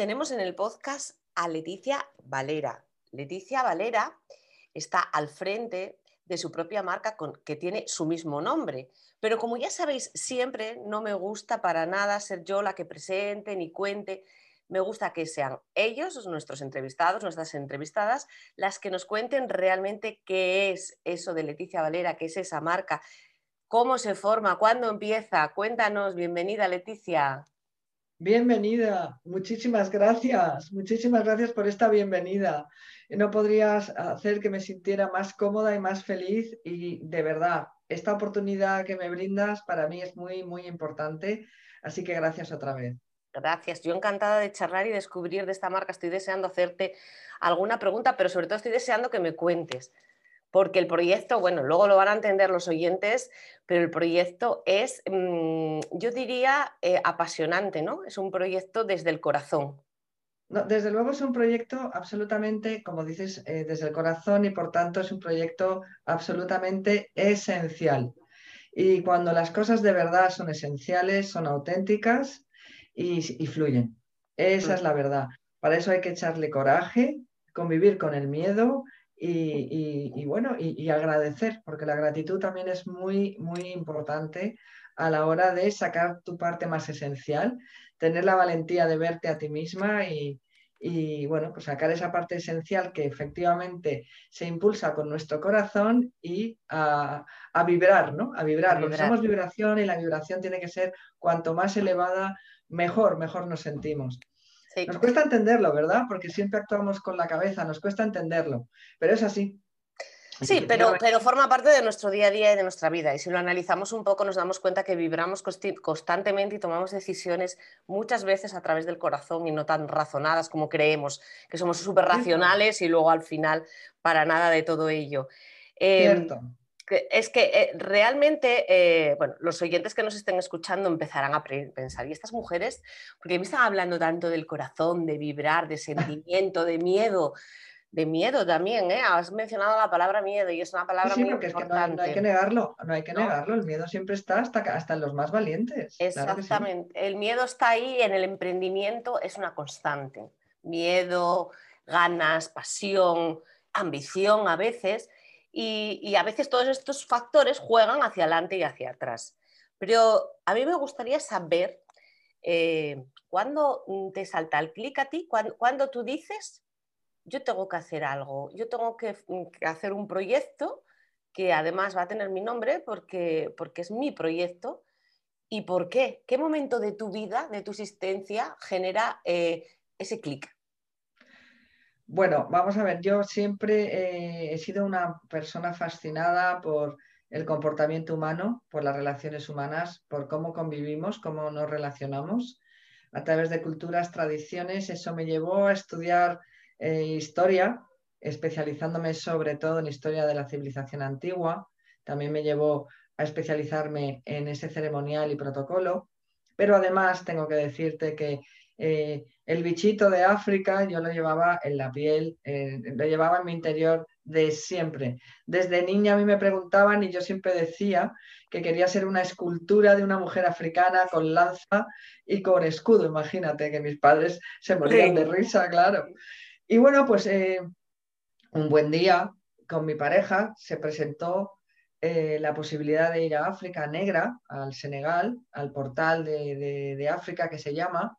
Tenemos en el podcast a Leticia Valera. Leticia Valera está al frente de su propia marca que tiene su mismo nombre. Pero como ya sabéis, siempre no me gusta para nada ser yo la que presente ni cuente. Me gusta que sean ellos, nuestros entrevistados, nuestras entrevistadas, las que nos cuenten realmente qué es eso de Leticia Valera, qué es esa marca, cómo se forma, cuándo empieza. Cuéntanos, bienvenida Leticia. Bienvenida, muchísimas gracias, muchísimas gracias por esta bienvenida. No podrías hacer que me sintiera más cómoda y más feliz y de verdad, esta oportunidad que me brindas para mí es muy, muy importante, así que gracias otra vez. Gracias, yo encantada de charlar y descubrir de esta marca. Estoy deseando hacerte alguna pregunta, pero sobre todo estoy deseando que me cuentes porque el proyecto, bueno, luego lo van a entender los oyentes, pero el proyecto es, mm, yo diría, eh, apasionante, ¿no? Es un proyecto desde el corazón. desde luego es un proyecto absolutamente, como dices, eh, desde el corazón y por tanto es un proyecto absolutamente esencial. Y cuando las cosas de verdad son esenciales, son auténticas y, y fluyen. Esa es mm. la verdad. Para eso hay que echarle coraje, convivir con el miedo y, bueno, y, agradecer, porque la gratitud también es muy, muy importante a la hora de sacar tu parte más esencial, tener la valentía de verte a ti misma y, bueno, pues sacar esa parte esencial que efectivamente se impulsa con nuestro corazón y a, vibrar, ¿no? A vibrar, porque somos vibración y la vibración tiene que ser cuanto más elevada, mejor, mejor nos sentimos. Nos cuesta entenderlo, ¿verdad? Porque siempre actuamos con la cabeza, nos cuesta entenderlo, pero es así. Sí, pero, pero forma parte de nuestro día a día y de nuestra vida. Y si lo analizamos un poco, nos damos cuenta que vibramos constantemente y tomamos decisiones muchas veces a través del corazón y no tan razonadas como creemos, que somos súper racionales y luego al final para nada de todo ello. Em, Cierto es que eh, realmente, eh, bueno, los oyentes que nos estén escuchando empezarán a pensar, ¿y estas mujeres? Porque me están hablando tanto del corazón, de vibrar, de sentimiento, de miedo, de miedo también, ¿eh? Has mencionado la palabra miedo y es una palabra muy importante. Es que no, hay que negarlo, no hay que negarlo, el miedo siempre está hasta, hasta en los más valientes. Exactamente, el miedo está ahí, en el emprendimiento es una constante. Miedo, ganas, pasión, ambición a veces y, a veces todos estos factores juegan hacia adelante y hacia atrás. Pero a mí me gustaría saber eh, cuándo te salta el clic a ti, cuando, tú dices, yo tengo que hacer algo, yo tengo que, hacer un proyecto que además va a tener mi nombre porque, porque es mi proyecto. ¿Y por qué? ¿Qué momento de tu vida, de tu existencia, genera eh, ese clic? Bueno, vamos a ver, yo siempre eh, he sido una persona fascinada por el comportamiento humano, por las relaciones humanas, por cómo convivimos, cómo nos relacionamos a través de culturas, tradiciones. Eso me llevó a estudiar eh, historia, especializándome sobre todo en historia de la civilización antigua. También me llevó a especializarme en ese ceremonial y protocolo. Pero además tengo que decirte que eh, el bichito de África yo lo llevaba en la piel, eh, lo llevaba en mi interior de siempre. Desde niña a mí me preguntaban y yo siempre decía que quería ser una escultura de una mujer africana con lanza y con escudo. Imagínate que mis padres se morían de risa, claro. Y bueno, pues eh, un buen día con mi pareja se presentó la posibilidad de ir a África Negra, al Senegal, al portal de África que se llama,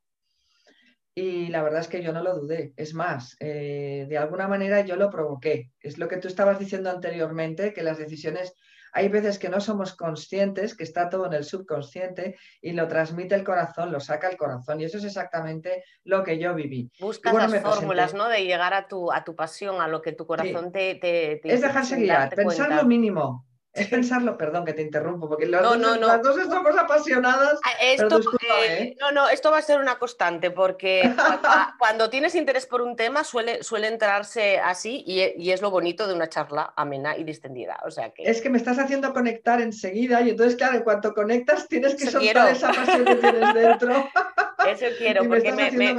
y la verdad es que yo no lo dudé. Es más, eh, de alguna manera yo lo provoqué. Es lo que tú estabas diciendo anteriormente, que las decisiones, hay veces que no somos conscientes, que está todo en el subconsciente y lo transmite el corazón, lo saca el corazón. Y eso es exactamente lo que yo viví. Buscas las fórmulas, ¿no? De llegar a tu, a tu pasión, a lo que tu corazón te, te, Es dejarse guiar, pensar lo mínimo. Es pensarlo, perdón que te interrumpo, porque las, dos, las dos estamos apasionadas. Ah, esto, eh, ¿eh? No, no, esto va a ser una constante, porque cuando, tienes interés por un tema suele, suele entrarse así y, es lo bonito de una charla amena y distendida. O sea que... Es que me estás haciendo conectar enseguida y entonces, claro, en cuanto conectas tienes que soltar esa pasión que tienes dentro. Eso quiero, porque me,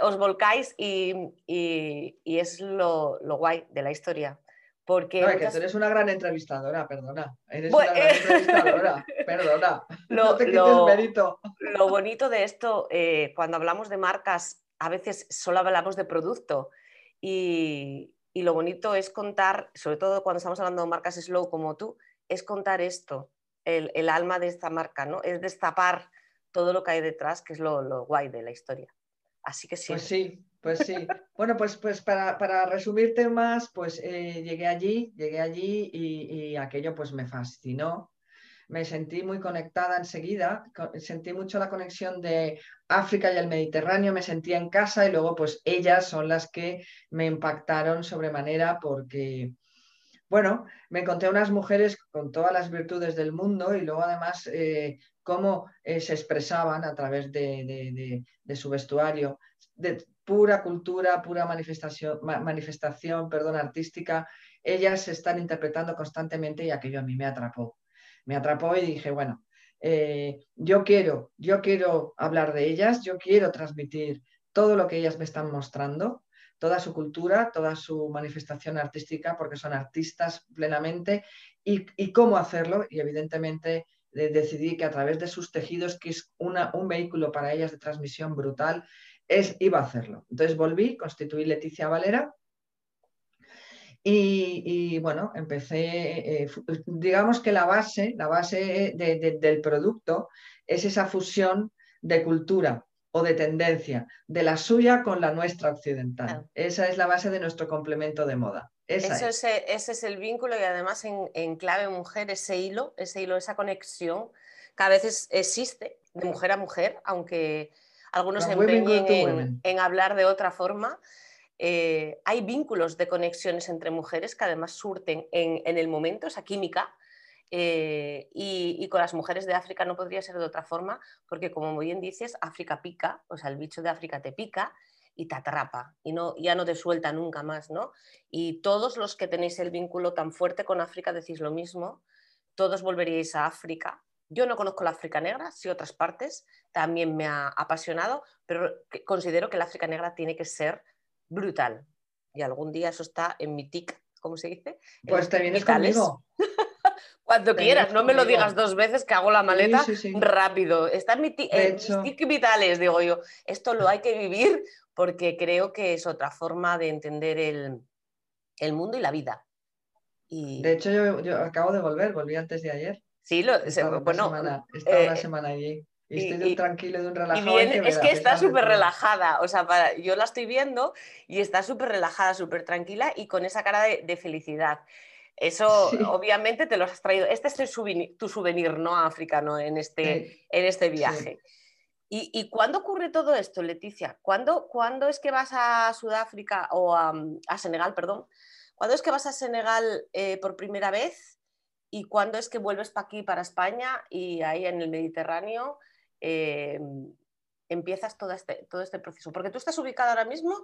os volcáis y, y es lo, lo guay de la historia. Porque no, que tú eres una gran entrevistadora, perdona. Eres una gran entrevistadora, perdona. Lo, no te quites mérito. Lo bonito de esto, eh, cuando hablamos de marcas, a veces solo hablamos de producto. Y, lo bonito es contar, sobre todo cuando estamos hablando de marcas slow como tú, es contar esto, el, alma de esta marca, ¿no? Es destapar todo lo que hay detrás, que es lo, lo guay de la historia. Así que sí. Pues sí, pues sí. Bueno, pues, pues para, para resumirte más, pues eh, llegué allí, llegué allí y, aquello pues me fascinó. Me sentí muy conectada enseguida, sentí mucho la conexión de África y el Mediterráneo, me sentí en casa y luego pues ellas son las que me impactaron sobremanera porque, bueno, me encontré unas mujeres con todas las virtudes del mundo y luego además eh, cómo eh, se expresaban a través de, de su vestuario. De, pura cultura, pura manifestación, manifestación perdón, artística, ellas se están interpretando constantemente y aquello a mí me atrapó. Me atrapó y dije, bueno, eh, yo quiero, yo quiero hablar de ellas, yo quiero transmitir todo lo que ellas me están mostrando, toda su cultura, toda su manifestación artística, porque son artistas plenamente, y, cómo hacerlo. Y evidentemente decidí que a través de sus tejidos, que es una, un vehículo para ellas de transmisión brutal, es, iba a hacerlo. Entonces volví, constituí Leticia Valera y, bueno, empecé, eh, digamos que la base, la base del producto es esa fusión de cultura o de tendencia, de la suya con la nuestra occidental. Esa es la base de nuestro complemento de moda. ese es el vínculo y además en, en, clave mujer, ese hilo, ese hilo, esa conexión que a veces existe de mujer a mujer, aunque algunos se empeñen en, hablar de otra forma. Eh, hay vínculos de conexiones entre mujeres que además surten en, el momento, esa química, eh, y, con las mujeres de África no podría ser de otra forma, porque como bien dices, África pica, o sea, el bicho de África te pica y te atrapa y no, ya no te suelta nunca más, ¿no? Y todos los que tenéis el vínculo tan fuerte con África decís lo mismo, todos volveríais a África yo no conozco la África negra, sí otras partes, también me ha apasionado, pero considero que la África negra tiene que ser brutal. Y algún día eso está en mi tic, ¿cómo se dice? Pues te vienes conmigo. Cuando quieras, no me lo digas dos veces que hago la maleta rápido. Está en mi tic, vitales, digo yo. Esto lo hay que vivir porque creo que es otra forma de entender el, mundo y la vida. Y... De hecho, yo acabo de volver, volví antes de ayer. Sí, lo, bueno. Semana, una eh, semana allí. Y estoy tranquilo, de un relajado. es que está súper relajada, o sea, yo la estoy viendo y está súper relajada, súper tranquila y con esa cara de, felicidad. Eso obviamente te lo has traído. Este es tu souvenir, ¿no? Africano en este, en este viaje. ¿Y, ¿Y, cuándo ocurre todo esto, Leticia? ¿Cuándo, ¿Cuándo, es que vas a Sudáfrica o a, a Senegal, perdón? ¿Cuándo es que vas a Senegal eh, por primera vez? ¿Y cuándo es que vuelves para aquí, para España y ahí en el Mediterráneo em, empiezas todo este, todo este proceso? Porque tú estás ubicada ahora mismo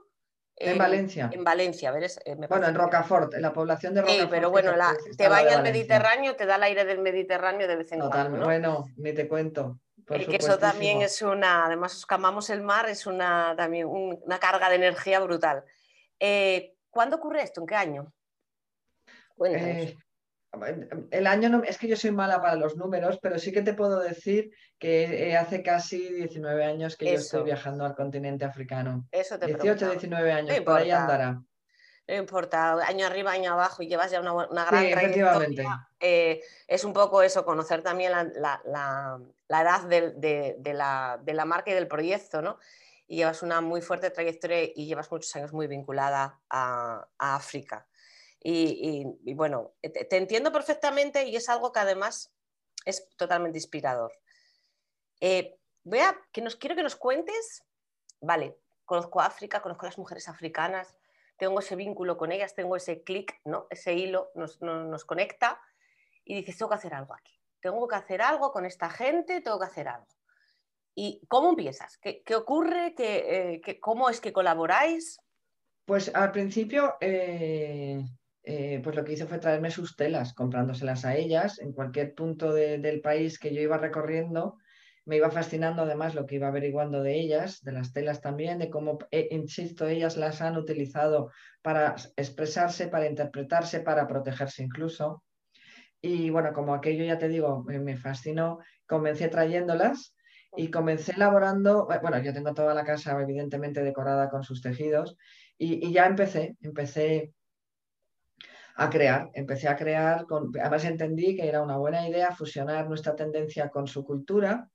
en, Valencia. En Valencia, eh, bueno, en Rocafort, en la población de Rocafort. Sí, pero bueno, te vaya al Mediterráneo, te da el aire del Mediterráneo de vez en cuando. Bueno, ni te cuento. Por que eso también es una, además os camamos el mar, es una, también una carga de energía brutal. Eh, ¿Cuándo ocurre esto? ¿En qué año? Cuéntanos. El año no, es que yo soy mala para los números, pero sí que te puedo decir que eh, hace casi 19 años que yo estoy viajando al continente africano. Eso te 18, 19 años, por ahí andará. No importa, año arriba, año abajo, y llevas ya una, gran sí, trayectoria. Eh, es un poco eso, conocer también la, edad de, la, marca y del proyecto, ¿no? Y llevas una muy fuerte trayectoria y llevas muchos años muy vinculada a África. Y, bueno, te, entiendo perfectamente y es algo que además es totalmente inspirador. Eh, voy a, que nos, quiero que nos cuentes, vale, conozco África, conozco a las mujeres africanas, tengo ese vínculo con ellas, tengo ese clic, ¿no? ese hilo nos, nos, conecta. y dices, tengo que hacer algo aquí, tengo que hacer algo con esta gente, tengo que hacer algo. ¿Y cómo empiezas? ¿Qué, ocurre? ¿Qué, eh, ¿Cómo es que colaboráis? Pues al principio, eh, eh, pues lo que hice fue traerme sus telas, comprándoselas a ellas en cualquier punto del país que yo iba recorriendo. Me iba fascinando además lo que iba averiguando de ellas, de las telas también, de cómo, insisto, ellas las han utilizado para expresarse, para interpretarse, para protegerse incluso. Y bueno, como aquello ya te digo, me fascinó, comencé trayéndolas y comencé elaborando, eh, bueno, yo tengo toda la casa evidentemente decorada con sus tejidos y, ya empecé, empecé a crear, empecé a crear, con, además entendí que era una buena idea fusionar nuestra tendencia con su cultura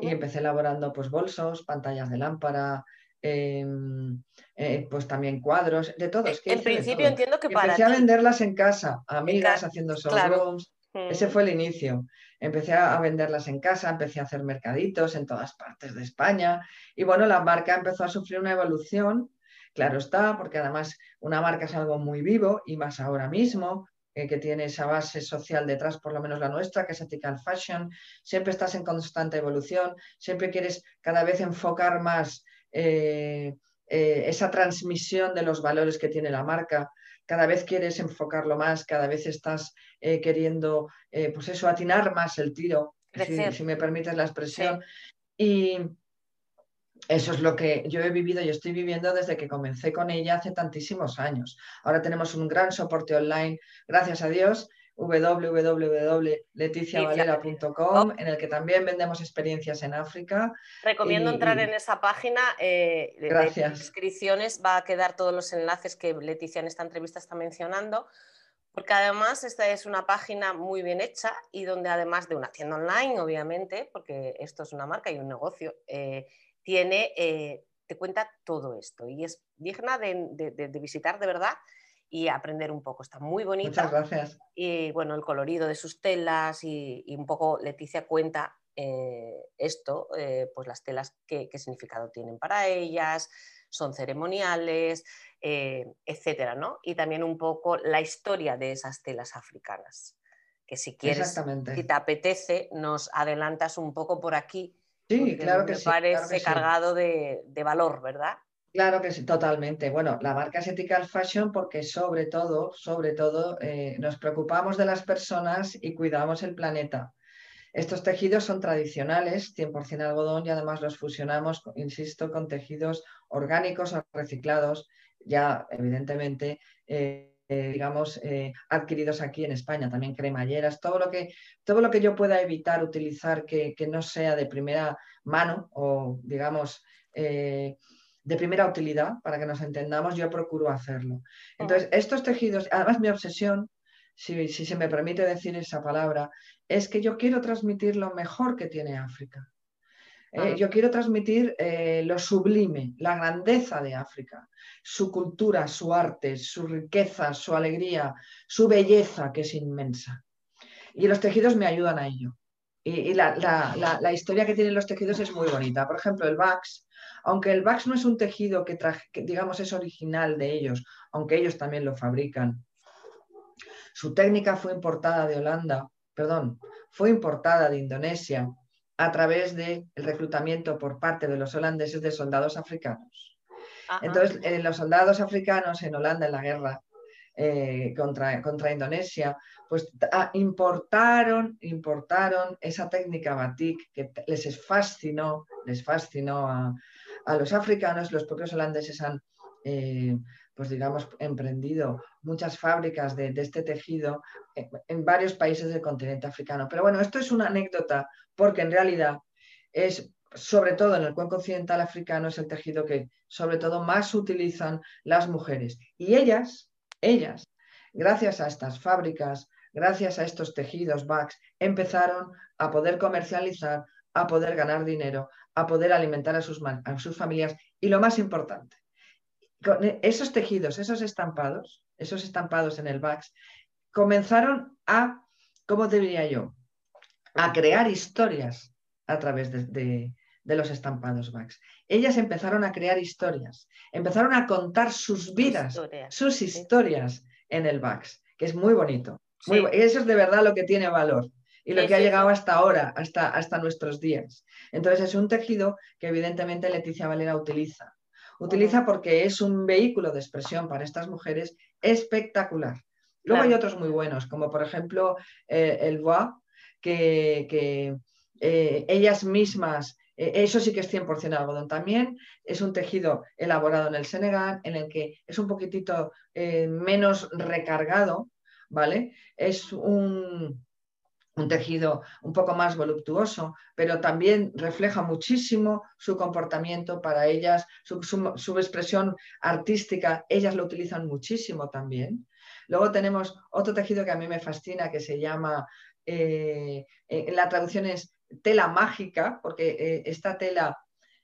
y empecé elaborando pues bolsos, pantallas de lámpara, em, eh, pues también cuadros, de todos. En principio entiendo que para Empecé a venderlas en casa, amigas, haciendo showrooms, ese fue el inicio. Empecé a venderlas en casa, empecé a hacer mercaditos en todas partes de España y bueno, la marca empezó a sufrir una evolución, claro está, porque además una marca es algo muy vivo y más ahora mismo, eh, que tiene esa base social detrás, por lo menos la nuestra, que es ethical fashion, siempre estás en constante evolución, siempre quieres cada vez enfocar más eh, eh, esa transmisión de los valores que tiene la marca. Cada vez quieres enfocarlo más, cada vez estás queriendo, pues eso, atinar más el tiro, si, me permites la expresión. Y eso es lo que yo he vivido y estoy viviendo desde que comencé con ella hace tantísimos años. Ahora tenemos un gran soporte online, gracias a Dios, www.leticiavalera.com, en el que también vendemos experiencias en África. Recomiendo entrar en esa página. Eh, gracias. De inscripciones va a quedar todos los enlaces que Leticia en esta entrevista está mencionando, porque además esta es una página muy bien hecha y donde además de una tienda online, obviamente, porque esto es una marca y un negocio, eh, tiene, eh, te cuenta todo esto y es digna de visitar de verdad y aprender un poco. Está muy bonita. Muchas gracias. Y bueno, el colorido de sus telas y, un poco Leticia cuenta eh, esto, eh, pues las telas, qué, significado tienen para ellas, son ceremoniales, eh, etcétera, ¿no? Y también un poco la historia de esas telas africanas. Que si quieres, si te apetece, nos adelantas un poco por aquí. Sí, claro que me parece cargado de, de valor, ¿verdad? Claro que sí, totalmente. Bueno, la marca es Ethical Fashion porque sobre todo, sobre todo, eh, nos preocupamos de las personas y cuidamos el planeta. Estos tejidos son tradicionales, 100% algodón y además los fusionamos, insisto, con tejidos orgánicos o reciclados, ya evidentemente, eh, eh, digamos, adquiridos aquí en España, también cremalleras, todo lo que, todo lo que yo pueda evitar utilizar que, que no sea de primera mano o, digamos, de primera utilidad, para que nos entendamos, yo procuro hacerlo. Entonces, estos tejidos, además mi obsesión, si, se me permite decir esa palabra, es que yo quiero transmitir lo mejor que tiene África. Eh, yo quiero transmitir eh, lo sublime, la grandeza de África, su cultura, su arte, su riqueza, su alegría, su belleza, que es inmensa. Y los tejidos me ayudan a ello. Y, la, la, historia que tienen los tejidos es muy bonita. Por ejemplo, el Vax aunque el Vax no es un tejido que, digamos es original de ellos, aunque ellos también lo fabrican. Su técnica fue importada de Holanda, perdón, fue importada de Indonesia a través del reclutamiento por parte de los holandeses de soldados africanos. Entonces, eh, los soldados africanos en Holanda en la guerra eh, contra, contra, Indonesia, pues ah, importaron, importaron esa técnica batik que les fascinó, les fascinó a, a los africanos, los propios holandeses han, eh, pues digamos, emprendido muchas fábricas de, este tejido en, varios países del continente africano. Pero bueno, esto es una anécdota porque en realidad es, sobre todo en el cuenco occidental africano, es el tejido que sobre todo más utilizan las mujeres. Y ellas, ellas, gracias a estas fábricas, gracias a estos tejidos BACs, empezaron a poder comercializar, a poder ganar dinero, a poder alimentar a sus, a sus familias y lo más importante, con esos tejidos, esos estampados, esos estampados en el VAX, comenzaron a, ¿cómo diría yo? A crear historias a través de, los estampados VAX. Ellas empezaron a crear historias, empezaron a contar sus vidas, sus historias en el VAX, que es muy bonito. eso es de verdad lo que tiene valor y lo que ha llegado hasta ahora, hasta, hasta nuestros días. Entonces es un tejido que evidentemente Leticia Valera utiliza. Utiliza porque es un vehículo de expresión para estas mujeres espectacular. Luego hay otros muy buenos, como por ejemplo eh, el Bois, que, eh, ellas mismas, eh, eso sí que es 100% algodón también, es un tejido elaborado en el Senegal, en el que es un poquitito menos recargado, ¿vale? Es un, un tejido un poco más voluptuoso, pero también refleja muchísimo su comportamiento para ellas, su, expresión artística, ellas lo utilizan muchísimo también. Luego tenemos otro tejido que a mí me fascina, que se llama, eh, eh, la traducción es tela mágica, porque eh, esta tela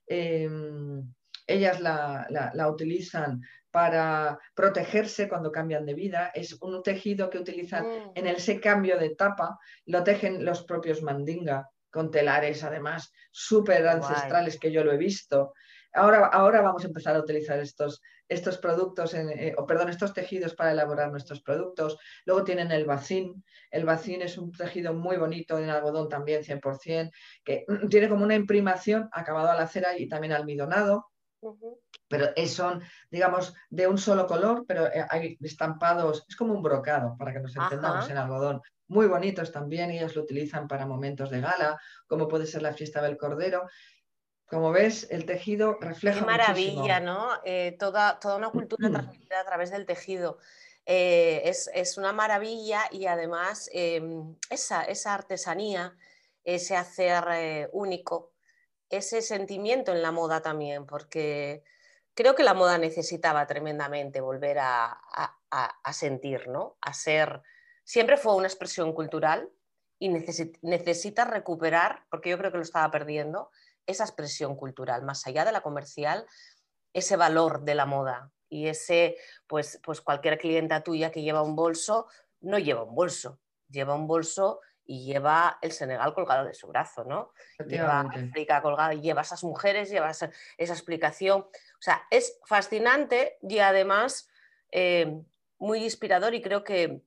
em, ellas la, utilizan para protegerse cuando cambian de vida. Es un tejido que utilizan mm. en ese cambio de etapa, lo tejen los propios mandinga, con telares además súper ancestrales que yo lo he visto. Ahora, ahora vamos a empezar a utilizar estos, estos productos, eh, o perdón, estos tejidos para elaborar nuestros productos. Luego tienen el bacín. El bacín es un tejido muy bonito en algodón también, 100%, que tiene como una imprimación acabado a la cera y también almidonado. Pero son, digamos, de un solo color, pero eh, hay estampados, es como un brocado, para que nos entendamos en algodón. Muy bonitos también, ellos lo utilizan para momentos de gala, como puede ser la fiesta del cordero. Como ves, el tejido refleja. Qué maravilla, ¿no? Eh, toda, toda una cultura transmitida a través del tejido. Eh, es, una maravilla y además em, esa, esa, artesanía, ese hacer único, ese sentimiento en la moda también, porque creo que la moda necesitaba tremendamente volver a, sentir, ¿no? A ser, siempre fue una expresión cultural y necesita recuperar, porque yo creo que lo estaba perdiendo, esa expresión cultural, más allá de la comercial, ese valor de la moda y ese, pues, pues cualquier clienta tuya que lleva un bolso, no lleva un bolso, lleva un bolso y lleva el Senegal colgado de su brazo, ¿no? Lleva África colgada, lleva esas mujeres, lleva esa, explicación. O sea, es fascinante y además eh, muy inspirador y creo que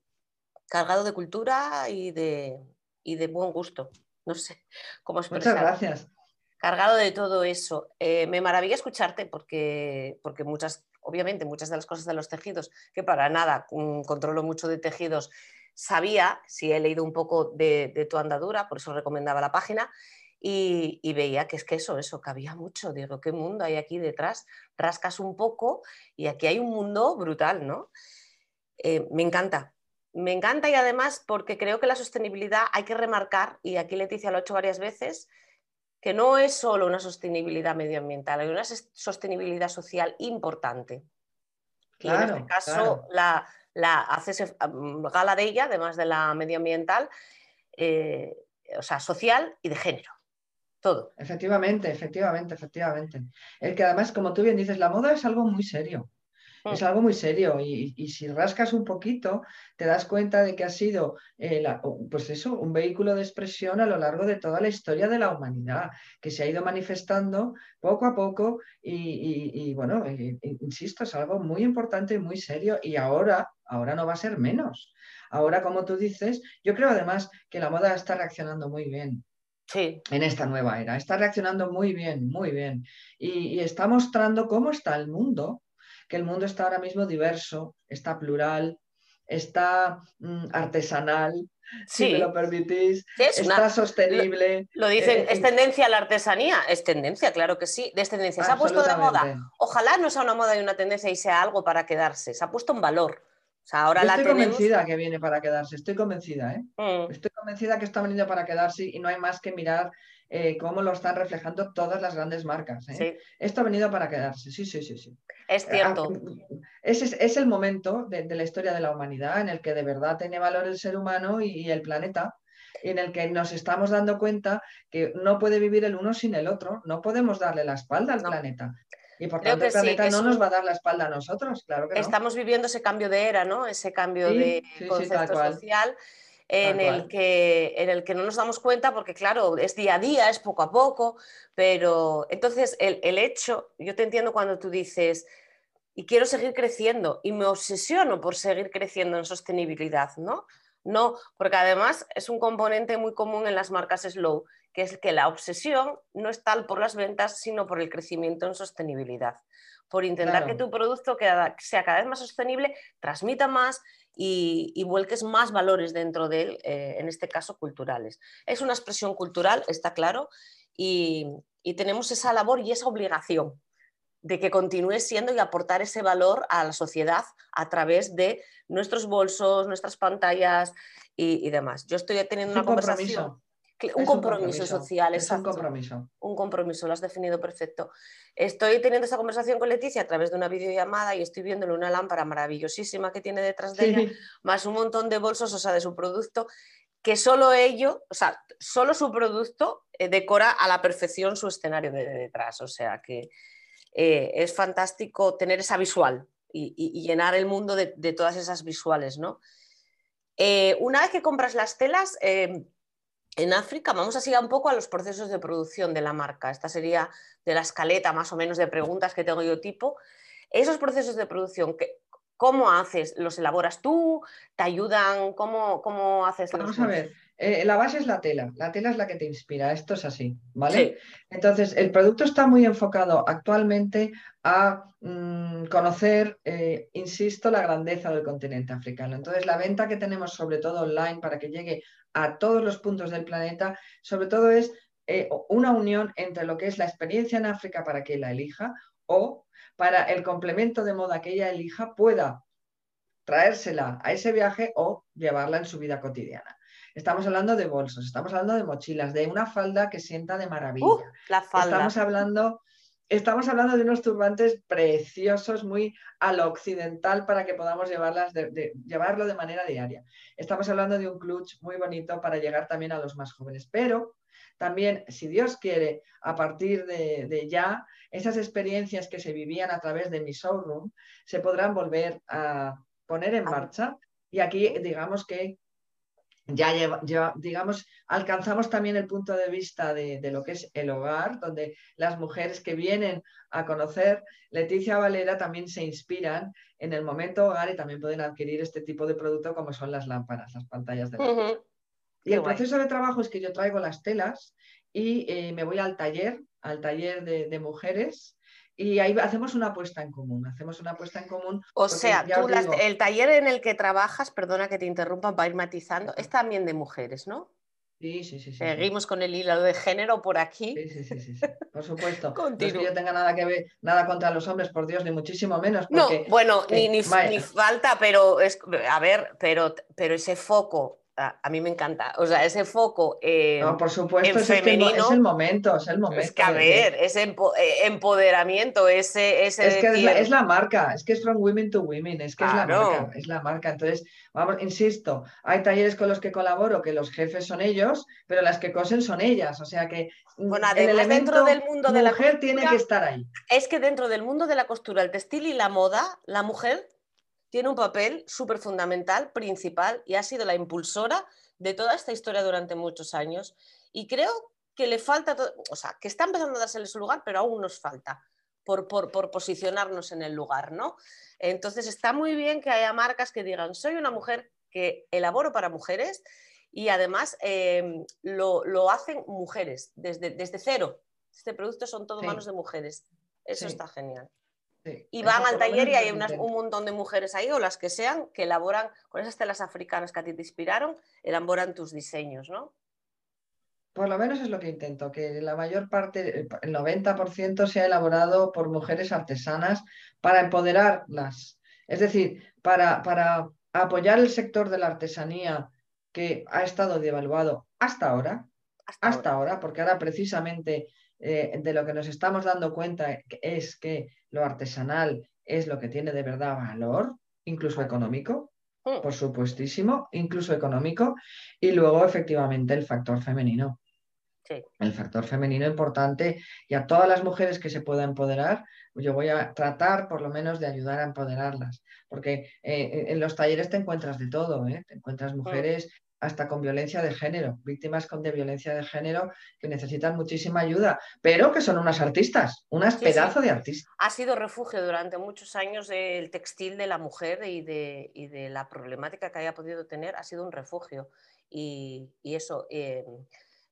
cargado de cultura y de, de buen gusto. No sé cómo expresar. Muchas gracias. Cargado de todo eso. Eh, me maravilla escucharte porque, porque muchas, obviamente, muchas de las cosas de los tejidos, que para nada mm, controlo mucho de tejidos, sabía, si he leído un poco de, tu andadura, por eso recomendaba la página, y, veía que es que eso, eso, cabía mucho. Digo, ¿qué mundo hay aquí detrás? Rascas un poco y aquí hay un mundo brutal, ¿no? Eh, me encanta, me encanta y además porque creo que la sostenibilidad hay que remarcar, y aquí Leticia lo ha hecho varias veces, que no es solo una sostenibilidad medioambiental, hay una sostenibilidad social importante. y en este caso, la, la, haces gala de ella, además de la medioambiental, eh, o sea, social y de género. Todo. Efectivamente, efectivamente, efectivamente. El que además, como tú bien dices, la moda es algo muy serio. Es algo muy serio y, si rascas un poquito te das cuenta de que ha sido eh, pues eso, un vehículo de expresión a lo largo de toda la historia de la humanidad, que se ha ido manifestando poco a poco y, bueno, insisto, es algo muy importante y muy serio y ahora, ahora no va a ser menos. Ahora, como tú dices, yo creo además que la moda está reaccionando muy bien. Sí. en esta nueva era. Está reaccionando muy bien, muy bien. y, está mostrando cómo está el mundo que el mundo está ahora mismo diverso, está plural, está mm, artesanal, si me lo permitís, está sostenible. Lo, dicen, eh, ¿es tendencia a la artesanía? Es tendencia, claro que sí, es tendencia. Se ha puesto de moda. Ojalá no sea una moda y una tendencia y sea algo para quedarse. Se ha puesto en valor. ahora estoy convencida que viene para quedarse, estoy convencida, ¿eh? Mm. Estoy convencida que está veniendo para quedarse y no hay más que mirar eh, cómo lo están reflejando todas las grandes marcas. ¿eh? Esto ha venido para quedarse, sí, sí, sí. sí. Es cierto. Ah, es, el momento de, la historia de la humanidad en el que de verdad tiene valor el ser humano y, el planeta, en el que nos estamos dando cuenta que no puede vivir el uno sin el otro, no podemos darle la espalda al planeta. Y por tanto, el planeta no nos va a dar la espalda a nosotros, claro que Estamos viviendo ese cambio de era, ¿no? Ese cambio de concepto social en el, que, en el que no nos damos cuenta porque, claro, es día a día, es poco a poco, pero entonces el, hecho, yo te entiendo cuando tú dices, y quiero seguir creciendo y me obsesiono por seguir creciendo en sostenibilidad, ¿no? No, porque además es un componente muy común en las marcas slow, que es que la obsesión no es tal por las ventas, sino por el crecimiento en sostenibilidad, por intentar que tu producto sea cada vez más sostenible, transmita más y, vuelques más valores dentro de él, eh, en este caso culturales. Es una expresión cultural, está claro, y tenemos esa labor y esa obligación de que continúe siendo y aportar ese valor a la sociedad a través de nuestros bolsos, nuestras pantallas y, demás. Yo estoy teniendo una conversación. Un compromiso, social, es un compromiso. Un compromiso, lo has definido perfecto. Estoy teniendo esa conversación con Leticia a través de una videollamada y estoy viéndole una lámpara maravillosísima que tiene detrás de ella, más un montón de bolsos, o sea, de su producto, que solo ello, o sea, solo su producto eh, decora a la perfección su escenario de detrás. O sea que eh, es fantástico tener esa visual y, llenar el mundo de, todas esas visuales. ¿no? Eh, una vez que compras las telas, eh, en África, vamos así un poco a los procesos de producción de la marca. Esta sería de la escaleta más o menos de preguntas que tengo yo tipo. Esos procesos de producción, ¿cómo haces? ¿Los elaboras tú? ¿Te ayudan? ¿Cómo, cómo haces? Vamos a ver, eh, la base es la tela, la tela es la que te inspira, esto es así, ¿vale? Entonces, el producto está muy enfocado actualmente a mm, conocer, eh, insisto, la grandeza del continente africano. Entonces, la venta que tenemos, sobre todo online, para que llegue a todos los puntos del planeta, sobre todo es eh, una unión entre lo que es la experiencia en África para que la elija o para el complemento de moda que ella elija pueda traérsela a ese viaje o llevarla en su vida cotidiana. Estamos hablando de bolsos, estamos hablando de mochilas, de una falda que sienta de maravilla. Uh, la falda. Estamos hablando, estamos hablando de unos turbantes preciosos, muy a lo occidental para que podamos llevarlas llevarlo de manera diaria. Estamos hablando de un clutch muy bonito para llegar también a los más jóvenes. Pero también, si Dios quiere, a partir de, de, ya, esas experiencias que se vivían a través de mi showroom se podrán volver a poner en marcha. Y aquí, digamos que ya, digamos, alcanzamos también el punto de vista de, lo que es el hogar, donde las mujeres que vienen a conocer Leticia Valera también se inspiran en el momento hogar y también pueden adquirir este tipo de producto como son las lámparas, las pantallas de Y el proceso de trabajo es que yo traigo las telas y eh, me voy al taller, al taller de mujeres y ahí hacemos una apuesta en común, hacemos una apuesta en común. O sea, el taller en el que trabajas, perdona que te interrumpa para ir matizando, es también de mujeres, ¿no? Sí, sí, sí. Seguimos con el hilo de género por aquí. Sí, sí, sí, sí, por supuesto. no es que yo tenga nada que ver, nada contra los hombres, por Dios, ni muchísimo menos. no, bueno, ni, ni, ni, falta, pero es, a ver, pero, pero ese foco a, mí me encanta. O sea, ese foco eh, por supuesto, es, femenino, es el momento, es el momento. Es que a ver, ese eh, empoderamiento, ese... ese es que es, la, marca, es que es from women to women, es que es la marca, es la marca. Entonces, vamos, insisto, hay talleres con los que colaboro que los jefes son ellos, pero las que cosen son ellas. O sea que mm, bueno, además, dentro del mundo de la mujer tiene que estar ahí. Es que dentro del mundo de la costura, el textil y la moda, la mujer tiene un papel súper fundamental, principal, y ha sido la impulsora de toda esta historia durante muchos años. Y creo que le falta, o sea, que está empezando a dársele su lugar, pero aún nos falta por, posicionarnos en el lugar, ¿no? Entonces está muy bien que haya marcas que digan, soy una mujer que elaboro para mujeres y además em, lo, hacen mujeres desde, desde cero. Este producto son todo manos de mujeres. Eso está genial y van al taller y hay un montón de mujeres ahí o las que sean que elaboran con esas telas africanas que a ti te inspiraron, elaboran tus diseños, ¿no? Por lo menos es lo que intento, que la mayor parte, el 90% sea elaborado por mujeres artesanas para empoderarlas. Es decir, para, para apoyar el sector de la artesanía que ha estado devaluado hasta ahora, hasta, ahora. porque ahora precisamente eh, de lo que nos estamos dando cuenta es que lo artesanal es lo que tiene de verdad valor, incluso económico, mm. por supuestísimo, incluso económico, y luego efectivamente el factor femenino. El factor femenino importante y a todas las mujeres que se puedan empoderar, yo voy a tratar por lo menos de ayudar a empoderarlas, porque eh, en los talleres te encuentras de todo, ¿eh? te encuentras mm. mujeres hasta con violencia de género, víctimas con de violencia de género que necesitan muchísima ayuda, pero que son unas artistas, unas pedazos de artistas. Ha sido refugio durante muchos años del textil de la mujer y de, de, la problemática que haya podido tener, ha sido un refugio. Y, eso, eh,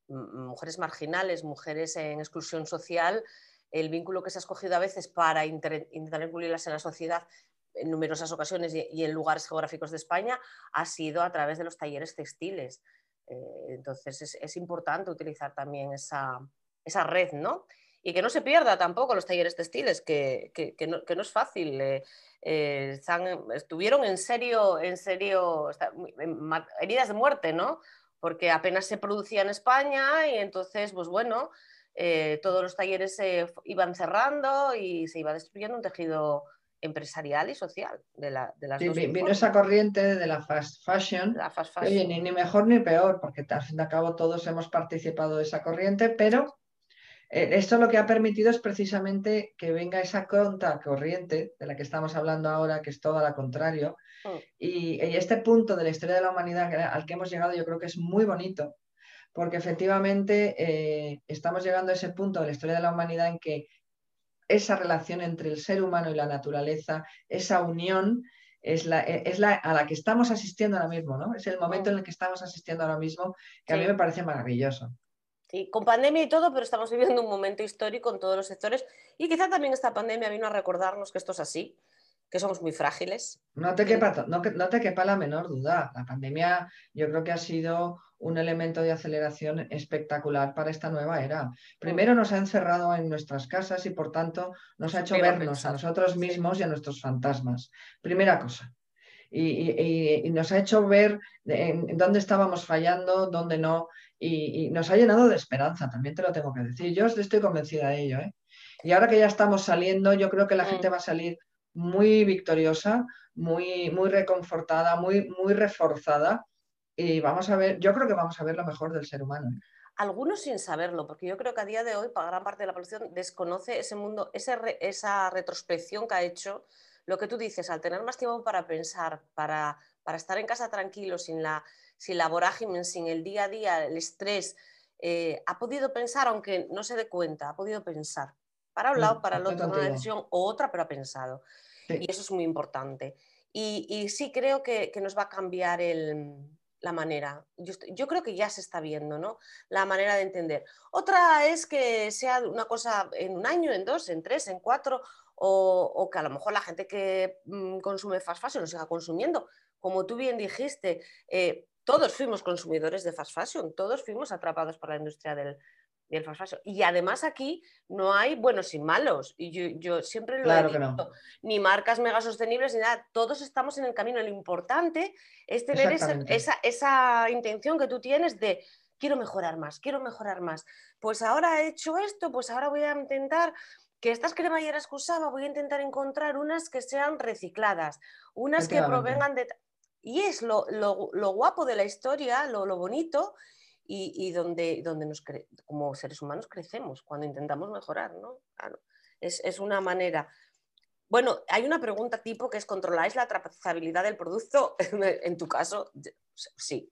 mujeres marginales, mujeres en exclusión social, el vínculo que se ha escogido a veces para intentar incluirlas en la sociedad en numerosas ocasiones y, en lugares geográficos de España ha sido a través de los talleres textiles. Eh, entonces es, importante utilizar también esa, esa, red, ¿no? Y que no se pierda tampoco los talleres textiles, que, que, no, es fácil. Eh, eh, estuvieron en serio, en serio, heridas de muerte, ¿no? Porque apenas se producía en España y entonces, pues bueno, todos los talleres se iban cerrando y se iba destruyendo un tejido empresarial y social de, la, de las sí, Vino esa corriente de la fast fashion. Oye, ni, mejor ni peor, porque al fin y al cabo todos hemos participado de esa corriente, pero eh, esto lo que ha permitido es precisamente que venga esa corriente de la que estamos hablando ahora, que es todo lo contrario. Mm. Y, este punto de la historia de la humanidad al que hemos llegado yo creo que es muy bonito, porque efectivamente eh, estamos llegando a ese punto de la historia de la humanidad en que esa relación entre el ser humano y la naturaleza, esa unión, es la, e, es la a la que estamos asistiendo ahora mismo, ¿no? Es el momento en el que estamos asistiendo ahora mismo, que a mí me parece maravilloso. Sí, con pandemia y todo, pero estamos viviendo un momento histórico en todos los sectores y quizá también esta pandemia vino a recordarnos que esto es así, que somos muy frágiles. No te, quepa, no, te quepa la menor duda. La pandemia yo creo que ha sido un elemento de aceleración espectacular para esta nueva era. Primero nos ha encerrado en nuestras casas y por tanto nos ha hecho vernos a nosotros mismos y a nuestros fantasmas. Primera cosa. Y, nos ha hecho ver en, dónde estábamos fallando, dónde no, y, nos ha llenado de esperanza, también te lo tengo que decir. Yo estoy convencida de ello. ¿eh? Y ahora que ya estamos saliendo, yo creo que la mm. gente va a salir muy victoriosa, muy, muy reconfortada, muy, muy reforzada. Y vamos a ver, yo creo que vamos a ver lo mejor del ser humano. Algunos sin saberlo, porque yo creo que a día de hoy, para gran parte de la población, desconoce ese mundo, esa retrospección que ha hecho. Lo que tú dices, al tener más tiempo para pensar, para, para estar en casa tranquilo, sin la, sin la vorágine, sin el día a día, el estrés, eh, ha podido pensar, aunque no se dé cuenta, ha podido pensar para un lado, para el otro, una decisión o otra, pero ha pensado. Y eso es muy importante. Y, sí creo que, nos va a cambiar la manera. Yo, creo que ya se está viendo, ¿no? La manera de entender. Otra es que sea una cosa en un año, en dos, en tres, en cuatro, o, que a lo mejor la gente que mm, consume fast fashion lo siga consumiendo. Como tú bien dijiste, eh, todos fuimos consumidores de fast fashion, todos fuimos atrapados por la industria del, y además aquí no hay buenos y malos. Y yo, siempre lo he dicho, ni marcas mega sostenibles ni nada. Todos estamos en el camino. Lo importante es tener esa, esa, intención que tú tienes de quiero mejorar más, quiero mejorar más. Pues ahora he hecho esto, pues ahora voy a intentar que estas cremalleras que usaba, voy a intentar encontrar unas que sean recicladas, unas que provengan de... Y es lo, guapo de la historia, lo, lo bonito, y, donde, donde nos como seres humanos crecemos cuando intentamos mejorar, ¿no? es, una manera. Bueno, hay una pregunta tipo que es, ¿controláis la trazabilidad del producto? en tu caso, sí,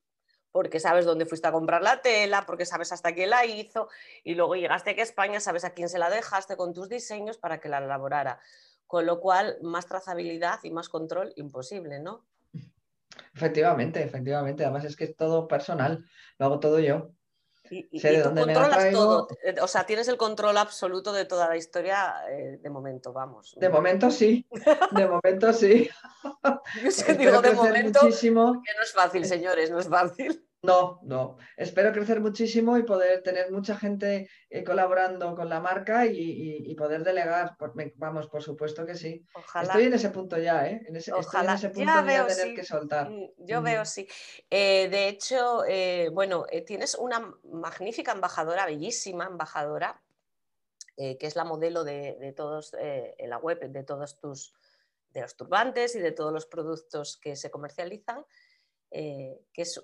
porque sabes dónde fuiste a comprar la tela, porque sabes hasta quién la hizo, y luego llegaste aquí a España, sabes a quién se la dejaste con tus diseños para que la elaborara. Con lo cual, más trazabilidad y más control imposible, ¿no? Efectivamente, efectivamente. Además es que es todo personal, lo hago todo yo. Y, sé de dónde controlas todo, eh, o sea, tienes el control absoluto de toda la historia eh, de momento, vamos. De momento sí, de momento sí. Yo digo de momento muchísimo. que no es fácil, señores, no es fácil. No, no. Espero crecer muchísimo y poder tener mucha gente eh, colaborando con la marca y, poder delegar. vamos, por supuesto que sí. Estoy en ese punto ya, ¿eh? En ese, Estoy en ese punto ya de tener que soltar. Mm, yo veo, sí. Eh, de hecho, eh, bueno, tienes una magnífica embajadora, bellísima embajadora, que es la modelo de, de todos, en la web, de todos tus, de los turbantes y de todos los productos que se comercializan. que es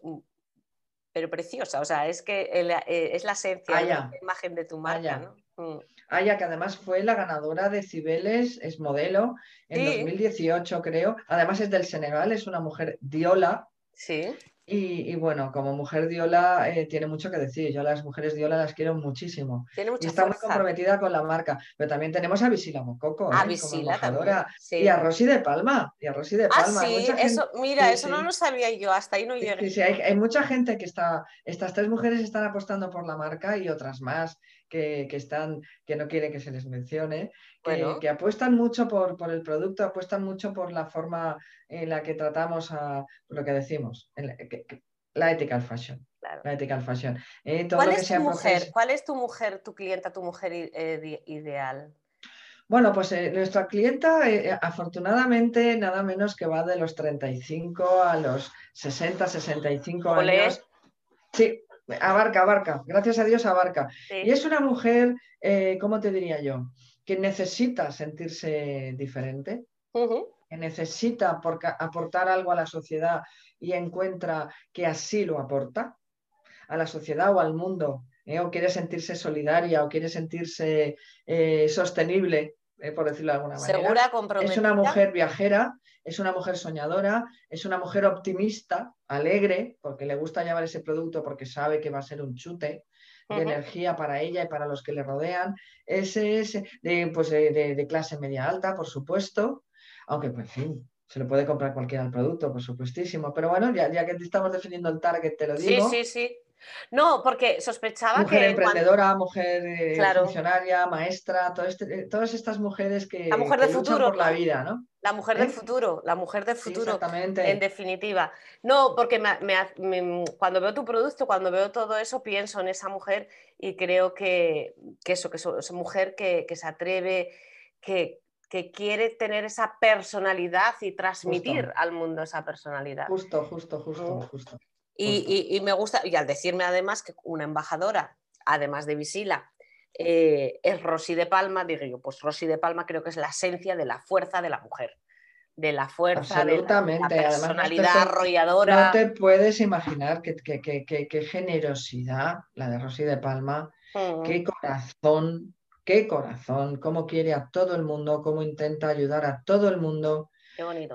pero preciosa, o sea, es que eh, es la esencia, la imagen de tu marca, ¿no? Mm. Aya, que además fue la ganadora de Cibeles, es modelo, en 2018 creo. Además es del Senegal, es una mujer diola. Sí. Y, bueno, como mujer diola eh, tiene mucho que decir. Yo a las mujeres diola las quiero muchísimo. Tiene mucha y está muy comprometida con la marca. Pero también tenemos a Visila Mococo, a ¿eh? Visila Y a Rosy de Palma. Y a Rosy de ah, Palma. sí, eso, mira, eso no lo sabía yo, hasta ahí no llegué. Sí, sí, hay, mucha gente que está, estas tres mujeres están apostando por la marca y otras más que, están, que no quieren que se les mencione, que, apuestan mucho por, por, el producto, apuestan mucho por la forma en la que tratamos a lo que decimos, la ethical fashion. La ethical fashion. Eh, ¿Cuál, es tu mujer? ¿Cuál es tu mujer, tu clienta, tu mujer eh, ideal? Bueno, pues eh, nuestra clienta, afortunadamente, nada menos que va de los 35 a los 60, 65 años. Sí, abarca, abarca. Gracias a Dios abarca. Y es una mujer, ¿cómo te diría yo? Que necesita sentirse diferente, que necesita aportar algo a la sociedad y encuentra que así lo aporta a la sociedad o al mundo, ¿eh? o quiere sentirse solidaria o quiere sentirse eh, sostenible, eh, por decirlo de alguna manera. Segura, comprometida. Es una mujer viajera, es una mujer soñadora, es una mujer optimista, alegre, porque le gusta llevar ese producto porque sabe que va a ser un chute de energía para ella y para los que le rodean. Ese es de, pues, de clase media alta, por supuesto, aunque, pues, en fin, se lo puede comprar cualquiera el producto, por supuestísimo. Pero bueno, ya, ya que estamos definiendo el target, te lo digo. Sí, sí, sí. No, porque sospechaba mujer que. emprendedora, mujer eh, funcionaria, maestra, este, eh, todas estas mujeres que. La mujer del futuro. por la vida, ¿no? La mujer del ¿Eh? futuro, la mujer del futuro. exactamente. En definitiva. No, porque cuando veo tu producto, cuando veo todo eso, pienso en esa mujer y creo que, eso, que es mujer que, que se atreve, que, que quiere tener esa personalidad y transmitir al mundo esa personalidad. Justo, justo, justo, justo. Y, me gusta, y al decirme además que una embajadora, además de Visila, eh, es Rosy de Palma, digo yo, pues Rosy de Palma creo que es la esencia de la fuerza de la mujer, de la fuerza, de la, personalidad arrolladora. No te puedes imaginar qué generosidad la de Rosy de Palma, mm. qué corazón, qué corazón, cómo quiere a todo el mundo, cómo intenta ayudar a todo el mundo.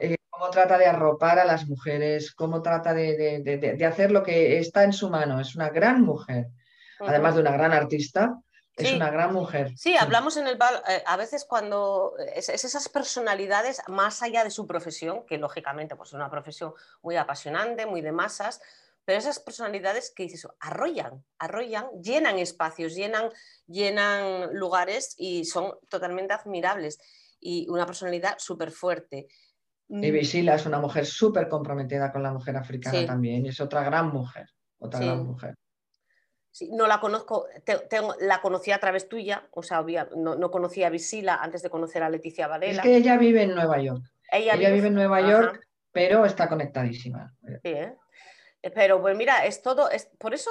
Eh, cómo trata de arropar a las mujeres, cómo trata de, hacer lo que está en su mano. Es una gran mujer, además de una gran artista. Es una gran mujer. Sí, hablamos en el eh, a veces cuando es, esas personalidades más allá de su profesión, que lógicamente pues, es una profesión muy apasionante, muy de masas, pero esas personalidades que dices, arrollan, arrollan, llenan espacios, llenan, llenan lugares y son totalmente admirables. Y una personalidad súper fuerte. Y mm. Visila es una mujer súper comprometida con la mujer africana también, es otra gran mujer, otra gran mujer. Sí, no la conozco, la conocí a través tuya, o sea, no, conocía a Visila antes de conocer a Leticia Varela. Es que ella vive en Nueva York. Ella, vive... en Nueva York, pero está conectadísima. Sí, ¿eh? Pero pues mira, es todo, es, por eso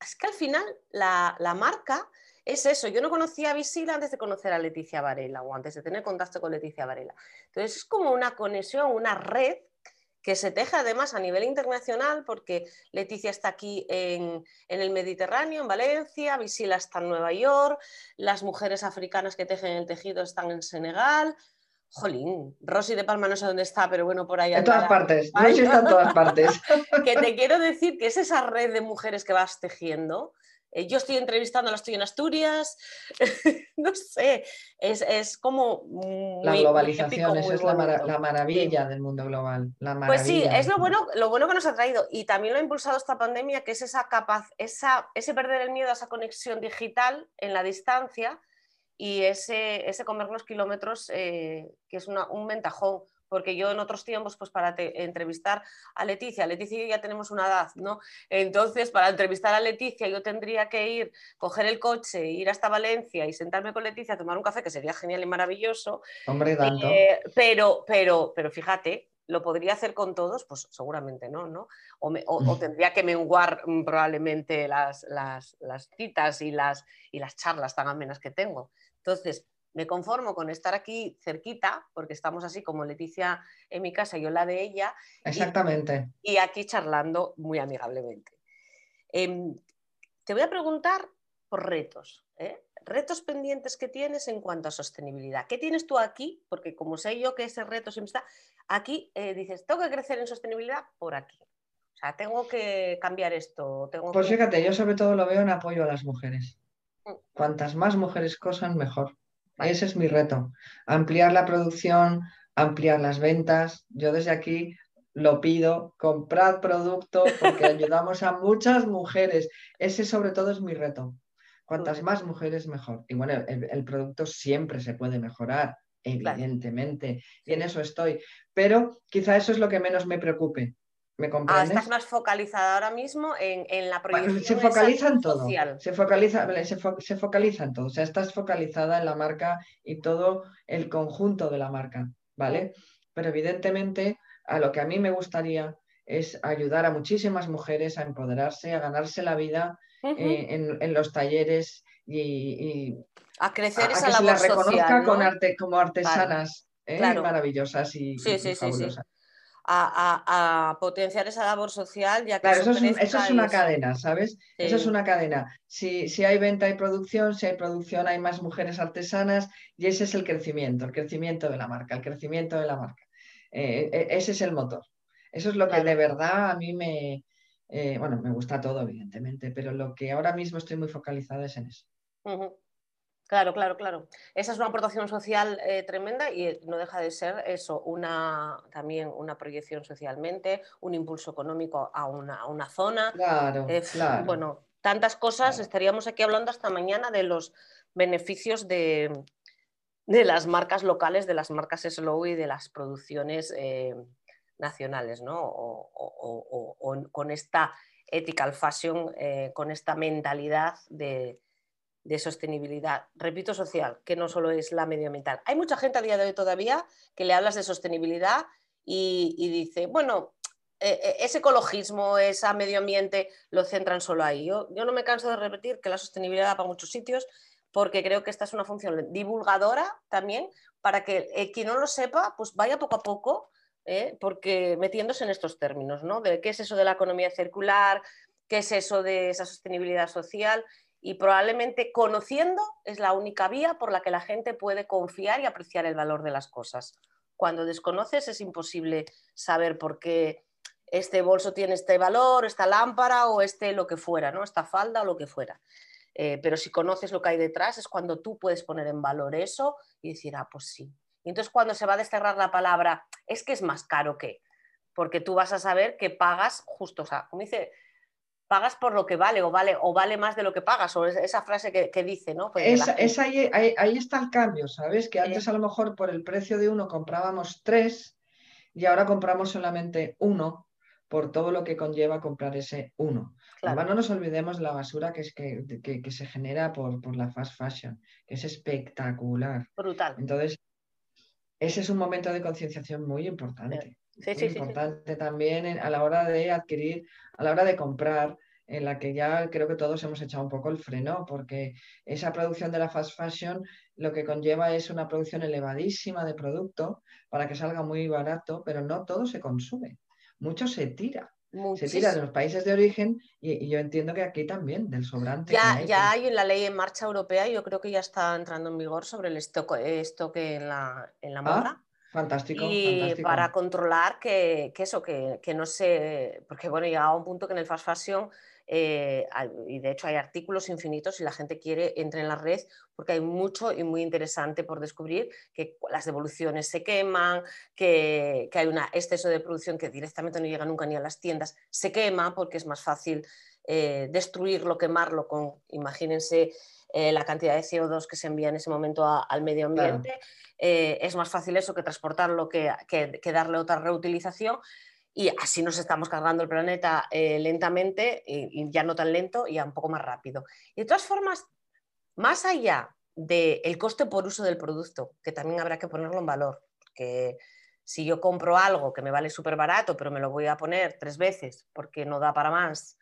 es que al final la, marca es eso. Yo no conocía a Visila antes de conocer a Leticia Varela o antes de tener contacto con Leticia Varela. Entonces es como una conexión, una red que se teje además a nivel internacional porque Leticia está aquí en, en, el Mediterráneo, en Valencia, Visila está en Nueva York, las mujeres africanas que tejen el tejido están en Senegal, Jolín, Rosy de Palma no sé dónde está, pero bueno, por ahí. En todas partes, Rosy está en todas partes. que te quiero decir que es esa red de mujeres que vas tejiendo. Eh, yo estoy entrevistando, la estoy en Asturias, no sé, es, como... la globalización, esa es la, maravilla del mundo global. pues sí, es lo bueno, lo bueno que nos ha traído y también lo ha impulsado esta pandemia, que es esa capaz, esa, ese perder el miedo a esa conexión digital en la distancia y ese, ese comernos kilómetros eh, que es un ventajón, porque yo en otros tiempos, pues para entrevistar a Leticia, Leticia y yo ya tenemos una edad, ¿no? Entonces, para entrevistar a Leticia yo tendría que ir, coger el coche, ir hasta Valencia y sentarme con Leticia a tomar un café, que sería genial y maravilloso. Hombre, tanto. Eh, pero, pero, pero fíjate, ¿Lo podría hacer con todos? Pues seguramente no, ¿no? O, tendría que menguar mm, probablemente las, las, citas y las, y las charlas tan amenas que tengo. Entonces, me conformo con estar aquí cerquita, porque estamos así como Leticia en mi casa y yo la de ella. Exactamente. Y, aquí charlando muy amigablemente. Em, te voy a preguntar por retos. ¿eh? retos pendientes que tienes en cuanto a sostenibilidad. ¿Qué tienes tú aquí? Porque como sé yo que ese reto siempre está, aquí eh, dices, tengo que crecer en sostenibilidad por aquí. sea, tengo que cambiar esto. Tengo Pues que... fíjate, yo sobre todo lo veo en apoyo a las mujeres. Mm. Cuantas más mujeres cosan, mejor. Ese es mi reto. Ampliar la producción, ampliar las ventas. Yo desde aquí lo pido, comprad producto porque ayudamos a muchas mujeres. Ese sobre todo es mi reto. Cuantas más mujeres, mejor. Y bueno, el, producto siempre se puede mejorar, evidentemente. Y en eso estoy. Pero quizá eso es lo que menos me preocupe. ¿Me ah, estás más focalizada ahora mismo en, la proyección se focaliza en todo. Se focaliza, se, focaliza en todo. O sea, estás focalizada en la marca y todo el conjunto de la marca, ¿vale? Pero evidentemente a lo que a mí me gustaría es ayudar a muchísimas mujeres a empoderarse, a ganarse la vida eh, en, los talleres y, a crecer esa que se las reconozca con arte, como artesanas ¿eh? maravillosas y, sí, sí, fabulosas a, potenciar esa labor social. Ya que claro, eso es, una cadena, ¿sabes? Eso es una cadena. Si, si, hay venta y producción, si hay producción hay más mujeres artesanas y ese es el crecimiento, el crecimiento de la marca, el crecimiento de la marca. Eh, e, ese es el motor. Eso es lo que de verdad a mí me, eh, bueno, me gusta todo, evidentemente, pero lo que ahora mismo estoy muy focalizada es en eso. Claro, claro, claro. Esa es una aportación social eh, tremenda y no deja de ser eso, una, también una proyección socialmente, un impulso económico a una, zona. Claro, eh, claro. Bueno, tantas cosas, estaríamos aquí hablando hasta mañana de los beneficios de, las marcas locales, de las marcas slow y de las producciones eh, nacionales, ¿no? O, con esta ethical fashion, con esta mentalidad de de sostenibilidad, repito, social, que no solo es la medioambiental. Hay mucha gente a día de hoy todavía que le hablas de sostenibilidad y, dice, bueno, e, e, ese ecologismo, ese medio ambiente, lo centran solo ahí. Yo, no me canso de repetir que la sostenibilidad va para muchos sitios porque creo que esta es una función divulgadora también para que eh, quien no lo sepa, pues vaya poco a poco, ¿eh? porque metiéndose en estos términos, ¿no? De qué es eso de la economía circular, qué es eso de esa sostenibilidad social y probablemente conociendo es la única vía por la que la gente puede confiar y apreciar el valor de las cosas. Cuando desconoces es imposible saber por qué este bolso tiene este valor, esta lámpara o este lo que fuera, ¿no? esta falda o lo que fuera. Eh, pero si conoces lo que hay detrás es cuando tú puedes poner en valor eso y decir, ah, pues sí. Y entonces cuando se va a desterrar la palabra, es que es más caro que, porque tú vas a saber que pagas justo, o sea, como dice pagas por lo que vale o vale o vale más de lo que pagas o esa frase que, dice, ¿no? Pues es, ahí, ahí, está el cambio, ¿sabes? Que antes a lo mejor por el precio de uno comprábamos tres y ahora compramos solamente uno por todo lo que conlleva comprar ese uno. Además, no nos olvidemos de la basura que, es que, que, se genera por, por, la fast fashion, que es espectacular. Brutal. Entonces, ese es un momento de concienciación muy importante. Sí, sí, importante también a la hora de adquirir, a la hora de comprar, en la que ya creo que todos hemos echado un poco el freno, porque esa producción de la fast fashion lo que conlleva es una producción elevadísima de producto para que salga muy barato, pero no todo se consume, mucho se tira. Se tira de los países de origen y, yo entiendo que aquí también, del sobrante. Ya, hay, ya hay en la ley en marcha europea, yo creo que ya está entrando en vigor sobre el estoque, en la, en la ah, moda. Fantástico. Y para controlar que, eso, que, no se. Porque bueno, llegaba un punto que en el fast fashion, eh, y de hecho hay artículos infinitos si la gente quiere, entre en la red, porque hay mucho y muy interesante por descubrir, que las devoluciones se queman, que, hay un exceso de producción que directamente no llega nunca ni a las tiendas, se quema porque es más fácil eh, destruirlo, quemarlo con, imagínense, eh, la cantidad de CO2 que se envía en ese momento al medio ambiente. Eh, es más fácil eso que transportarlo que, que, darle otra reutilización y así nos estamos cargando el planeta eh, lentamente, y, ya no tan lento, y un poco más rápido. Y de todas formas, más allá del coste por uso del producto, que también habrá que ponerlo en valor, que si yo compro algo que me vale súper barato, pero me lo voy a poner tres veces porque no da para más,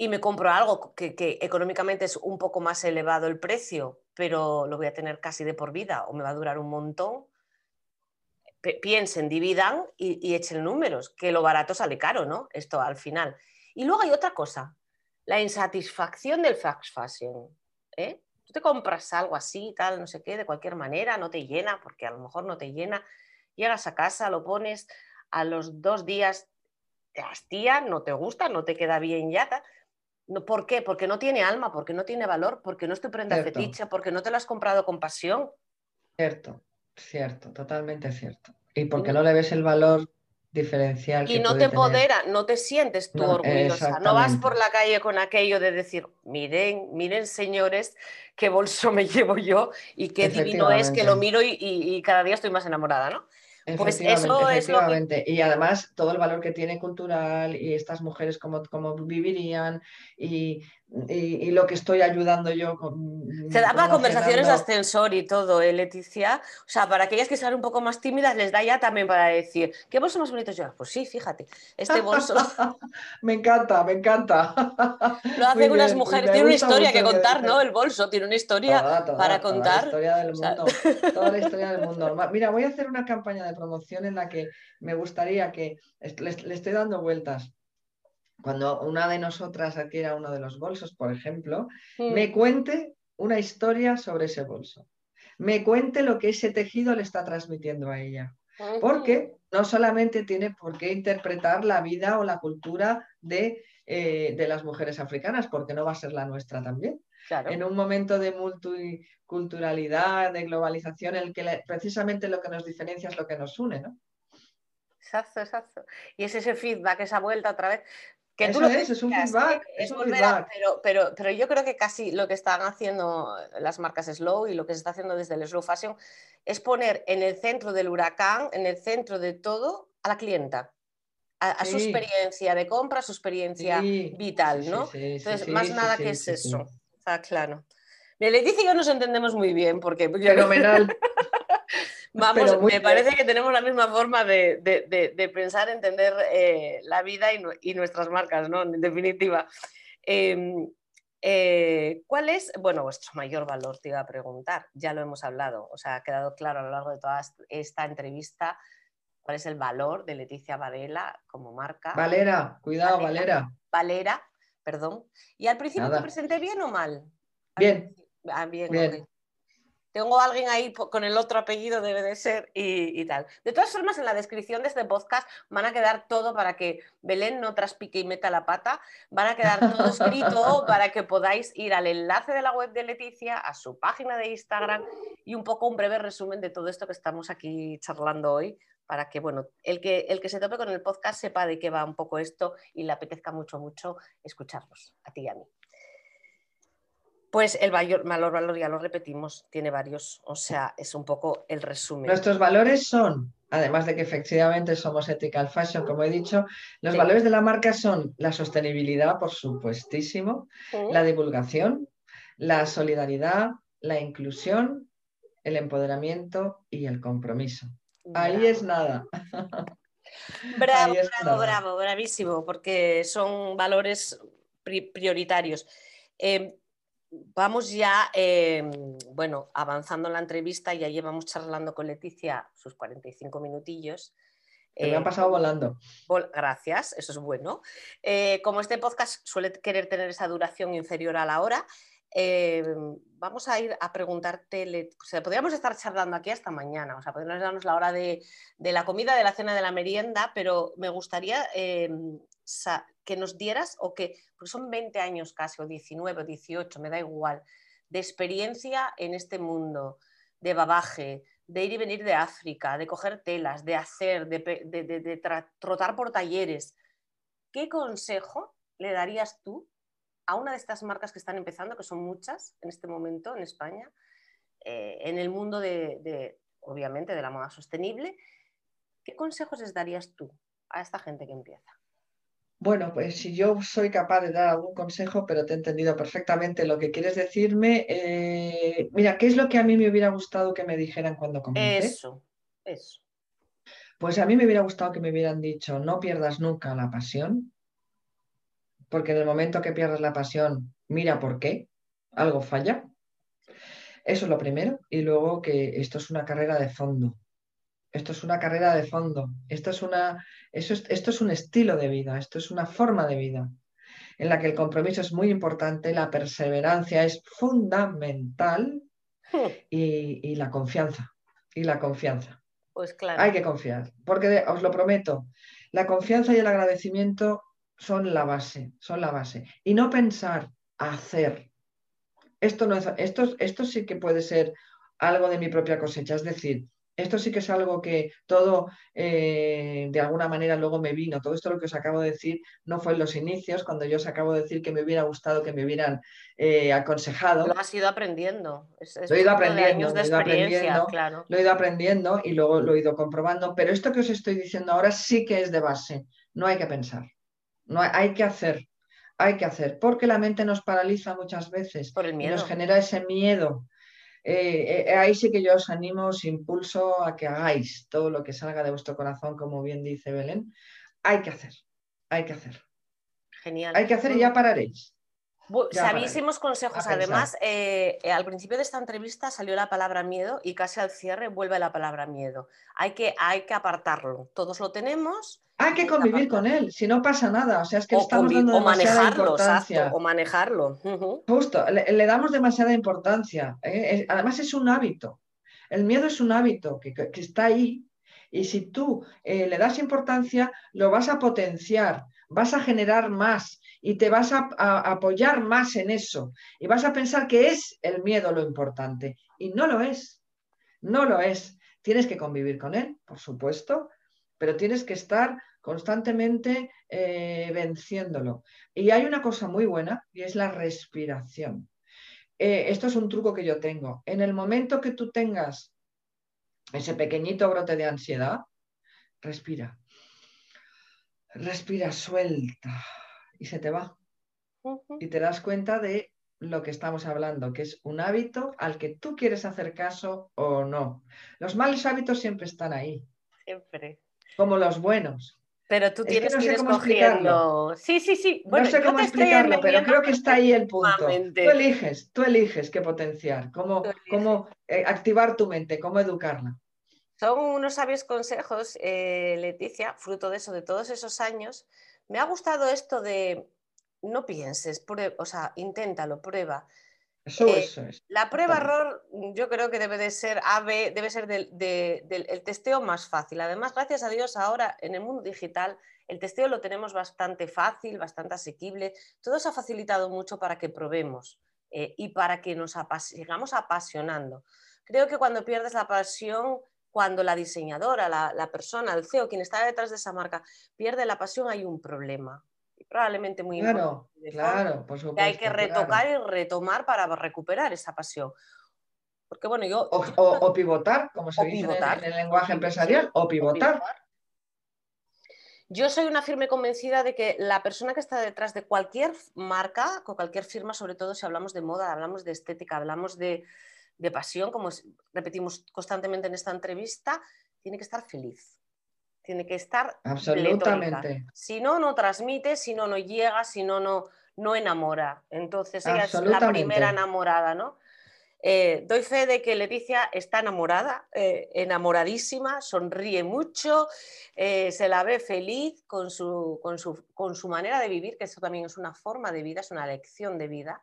y me compro algo que, económicamente es un poco más elevado el precio, pero lo voy a tener casi de por vida o me va a durar un montón, piensen, dividan y, echen números, que lo barato sale caro, ¿no? Esto al final. Y luego hay otra cosa, la insatisfacción del fast fashion. ¿eh? Tú te compras algo así, tal, no sé qué, de cualquier manera, no te llena, porque a lo mejor no te llena, llegas a casa, lo pones, a los dos días te hastía, no te gusta, no te queda bien ya. ¿Por qué? Porque no tiene alma, porque no tiene valor, porque no es tu prenda fetiche, porque no te lo has comprado con pasión. Cierto, cierto, totalmente cierto. Y porque no le ves el valor diferencial. Y no te empodera, no te sientes tú orgullosa. No vas por la calle con aquello de decir, miren, miren señores, qué bolso me llevo yo y qué divino es que lo miro y cada día estoy más enamorada, ¿no? Pues eso es lo que... Y además todo el valor que tiene cultural y estas mujeres cómo, cómo vivirían y y, lo que estoy ayudando yo. Con, Se da para conversaciones de ascensor y todo, ¿eh, Leticia? O sea, para aquellas que sean un poco más tímidas, les da ya también para decir, ¿qué bolso más bonito yo? Pues sí, fíjate, este bolso. me encanta, me encanta. lo hacen unas mujeres, tiene una historia que contar, ¿no? El bolso tiene una historia para contar. Toda la historia del mundo. Toda la historia del mundo. Mira, voy a hacer una campaña de promoción en la que me gustaría que le estoy dando vueltas cuando una de nosotras adquiera uno de los bolsos, por ejemplo, mm. me cuente una historia sobre ese bolso. Me cuente lo que ese tejido le está transmitiendo a ella. Porque no solamente tiene por qué interpretar la vida o la cultura de, eh, de las mujeres africanas, porque no va a ser la nuestra también. En un momento de multiculturalidad, de globalización, el que precisamente lo que nos diferencia es lo que nos une, ¿no? Exacto, exacto. Y es ese feedback, esa vuelta otra vez. Que Eso es, es un feedback. Es, un feedback. pero, pero, pero, yo creo que casi lo que están haciendo las marcas Slow y lo que se está haciendo desde el Slow Fashion es poner en el centro del huracán, en el centro de todo, a la clienta. A, su experiencia de compra, a su experiencia vital, ¿no? Entonces, más nada que es eso. Está claro. Leticia y yo nos entendemos muy bien porque... Fenomenal. Vamos, me parece que tenemos la misma forma de, pensar, entender eh, la vida y, nuestras marcas, ¿no? En definitiva. Em, eh, ¿Cuál es, bueno, vuestro mayor valor? Te iba a preguntar, ya lo hemos hablado, o sea, ha quedado claro a lo largo de toda esta entrevista cuál es el valor de Leticia Varela como marca. Valera, cuidado, Valera. Valera, perdón. ¿Y al principio te presenté bien o mal? Bien. Ah, bien, bien tengo a alguien ahí con el otro apellido, debe de ser, y, tal. De todas formas, en la descripción de este podcast van a quedar todo para que Belén no traspique y meta la pata, van a quedar todo escrito para que podáis ir al enlace de la web de Leticia, a su página de Instagram y un poco un breve resumen de todo esto que estamos aquí charlando hoy, para que, bueno, el que, el que se tope con el podcast sepa de qué va un poco esto y le apetezca mucho, mucho escucharlos, a ti y a mí. Pues el valor, valor, ya lo repetimos, tiene varios, o sea, es un poco el resumen. Nuestros valores son, además de que efectivamente somos ethical fashion, como he dicho, los valores de la marca son la sostenibilidad, por supuestísimo, la divulgación, la solidaridad, la inclusión, el empoderamiento y el compromiso. Ahí es nada. Bravo, bravo, bravo, bravísimo, porque son valores prioritarios. Em, vamos ya, em, bueno, avanzando en la entrevista, ya llevamos charlando con Leticia sus 45 minutillos. me han pasado volando. gracias, eso es bueno. Eh, como este podcast suele querer tener esa duración inferior a la hora, em, vamos a ir a preguntarte, podríamos estar charlando aquí hasta mañana, o sea, podríamos darnos la hora de, de, la comida, de la cena, de la merienda, pero me gustaría em, que nos dieras, o que, porque son 20 años casi, o 19 o 18, me da igual, de experiencia en este mundo, de babaje, de ir y venir de África, de coger telas, de hacer, de, trotar por talleres. ¿Qué consejo le darías tú a una de estas marcas que están empezando, que son muchas en este momento en España, eh, en el mundo de, obviamente, de la moda sostenible? ¿Qué consejos les darías tú a esta gente que empieza? Bueno, pues si yo soy capaz de dar algún consejo, pero te he entendido perfectamente lo que quieres decirme. Eh, mira, ¿qué es lo que a mí me hubiera gustado que me dijeran cuando comencé? Eso, eso. Pues a mí me hubiera gustado que me hubieran dicho, no pierdas nunca la pasión, porque en el momento que pierdas la pasión, mira por qué, algo falla. Eso es lo primero. Y luego que esto es una carrera de fondo. Esto es una carrera de fondo. Esto es, una, eso esto es un estilo de vida, esto es una forma de vida en la que el compromiso es muy importante, la perseverancia es fundamental hmm. y, la confianza. Y la confianza. Pues claro. Hay que confiar, porque os lo prometo, La confianza y el agradecimiento son la base, son la base. Y no pensar, hacer. Esto, no es, esto, esto sí que puede ser algo de mi propia cosecha, es decir, esto sí que es algo que todo eh, de alguna manera luego me vino. Todo esto lo que os acabo de decir no fue en los inicios, cuando yo os acabo de decir que me hubiera gustado que me hubieran eh, aconsejado. Lo has ido aprendiendo. lo he ido aprendiendo, lo he ido aprendiendo, lo he ido aprendiendo y luego lo he ido comprobando. Pero esto que os estoy diciendo ahora sí que es de base. No hay que pensar. No hay, que hacer. Hay que hacer. Porque la mente nos paraliza muchas veces. Por el miedo. Y nos genera ese miedo eh, eh, ahí sí que yo os animo, os impulso a que hagáis todo lo que salga de vuestro corazón, como bien dice Belén. Hay que hacer, hay que hacer. Genial. Hay que hacer y ya pararéis. Sabísimos consejos. Además, eh, al principio de esta entrevista salió la palabra miedo y casi al cierre vuelve la palabra miedo. Hay que, hay que apartarlo. Todos lo tenemos hay que convivir con él, si no pasa nada. O sea, es que estamos dando demasiada manejarlo, importancia. o manejarlo. Justo, le, damos demasiada importancia. ¿eh? Además, es un hábito. El miedo es un hábito que, está ahí. Y si tú eh, le das importancia, lo vas a potenciar, vas a generar más y te vas a, apoyar más en eso. Y vas a pensar que es el miedo lo importante. Y no lo es. No lo es. Tienes que convivir con él, por supuesto, pero tienes que estar constantemente eh, venciéndolo. Y hay una cosa muy buena y es la respiración. Eh, esto es un truco que yo tengo. En el momento que tú tengas ese pequeñito brote de ansiedad, respira. Respira, suelta y se te va. Y te das cuenta de lo que estamos hablando, que es un hábito al que tú quieres hacer caso o no. Los malos hábitos siempre están ahí. Siempre. Como los buenos. Pero tú tienes que, ir escogiendo. Sí, sí, sí. no sé cómo explicarlo, pero creo que está ahí el punto. Tú eliges, tú eliges qué potenciar, cómo, cómo eh, activar tu mente, cómo educarla. Son unos sabios consejos, eh, Leticia, fruto de eso, de todos esos años. Me ha gustado esto de no pienses, o sea, inténtalo, prueba. Eso, eh, eso. La prueba error yo creo que debe de ser AB, debe ser del, el testeo más fácil. Además, gracias a Dios, ahora en el mundo digital el testeo lo tenemos bastante fácil, bastante asequible. Todo se ha facilitado mucho para que probemos eh, y para que nos sigamos apasionando. Creo que cuando pierdes la pasión, cuando la diseñadora, la, la persona, el CEO, quien está detrás de esa marca, pierde la pasión, hay un problema probablemente muy claro, Claro, por supuesto. Que hay que retocar y retomar para recuperar esa pasión. Porque bueno, yo... O, pivotar, como se dice en el, lenguaje empresarial, o pivotar. Yo soy una firme convencida de que la persona que está detrás de cualquier marca, con cualquier firma, sobre todo si hablamos de moda, hablamos de estética, hablamos de, de pasión, como repetimos constantemente en esta entrevista, tiene que estar feliz tiene que estar absolutamente. Si no, no transmite, si no, no llega, si no, no, no enamora. Entonces ella es la primera enamorada, ¿no? Eh, doy fe de que Leticia está enamorada, eh, enamoradísima, sonríe mucho, eh, se la ve feliz con su, con, su, con su, manera de vivir, que eso también es una forma de vida, es una lección de vida.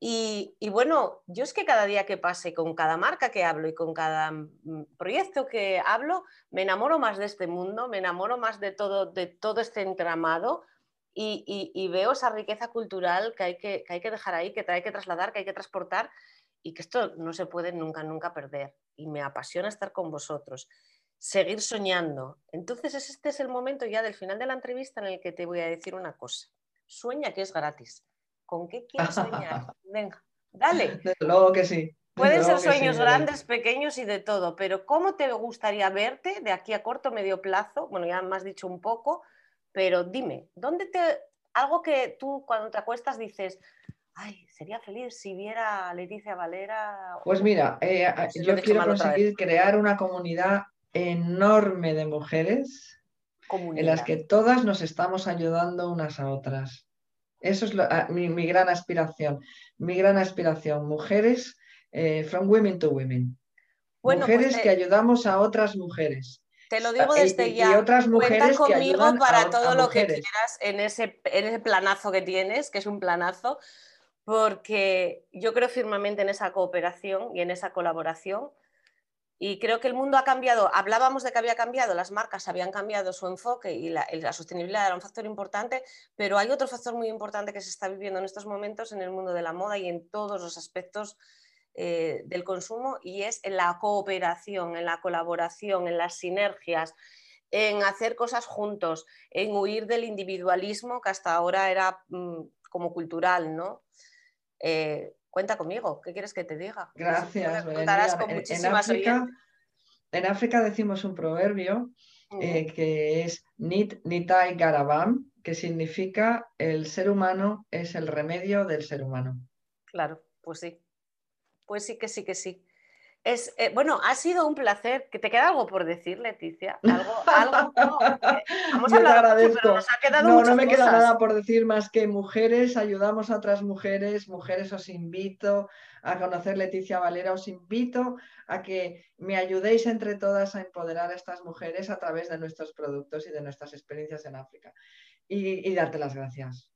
Y, bueno, yo es que cada día que pase, con cada marca que hablo y con cada mm, proyecto que hablo, me enamoro más de este mundo, me enamoro más de todo, de todo este entramado y, veo esa riqueza cultural que hay que, hay que dejar ahí, que hay que trasladar, que hay que transportar y que esto no se puede nunca, nunca perder. Y me apasiona estar con vosotros, seguir soñando. Entonces este es el momento ya del final de la entrevista en el que te voy a decir una cosa. Sueña que es gratis ¿Con qué quieres soñar? Venga, dale. Desde luego que sí. Pueden ser sueños grandes, pequeños y de todo, pero ¿cómo te gustaría verte de aquí a corto, medio plazo? Bueno, ya me has dicho un poco, pero dime, ¿dónde te... Algo que tú cuando te acuestas dices, ay, sería feliz si viera a Leticia Valera. Pues mira, eh, yo quiero conseguir crear una comunidad enorme de mujeres en las que todas nos estamos ayudando unas a otras. Eso es ah, mi, gran aspiración. Mi gran aspiración. Mujeres, eh, from women to women. mujeres pues que ayudamos a otras mujeres. Te lo digo desde ya. Y otras mujeres Cuenta conmigo para todo lo que quieras en ese, en ese planazo que tienes, que es un planazo, porque yo creo firmemente en esa cooperación y en esa colaboración. Y creo que el mundo ha cambiado. Hablábamos de que había cambiado, las marcas habían cambiado su enfoque y la, sostenibilidad era un factor importante, pero hay otro factor muy importante que se está viviendo en estos momentos en el mundo de la moda y en todos los aspectos eh, del consumo y es en la cooperación, en la colaboración, en las sinergias, en hacer cosas juntos, en huir del individualismo que hasta ahora era mm, como cultural, ¿no? Eh, cuenta conmigo, ¿qué quieres que te diga? Gracias, en, África, decimos un proverbio eh, que es Nit Nitai Garabam, que significa el ser humano es el remedio del ser humano. Claro, pues sí. Pues sí que sí que sí. Es, eh, bueno, ha sido un placer. ¿Que te queda algo por decir, Leticia? ¿Algo, algo no, hemos hablado mucho, pero nos ha quedado No, no me queda nada por decir más que mujeres, ayudamos a otras mujeres. Mujeres, os invito a conocer Leticia Valera. Os invito a que me ayudéis entre todas a empoderar a estas mujeres a través de nuestros productos y de nuestras experiencias en África. Y darte las gracias.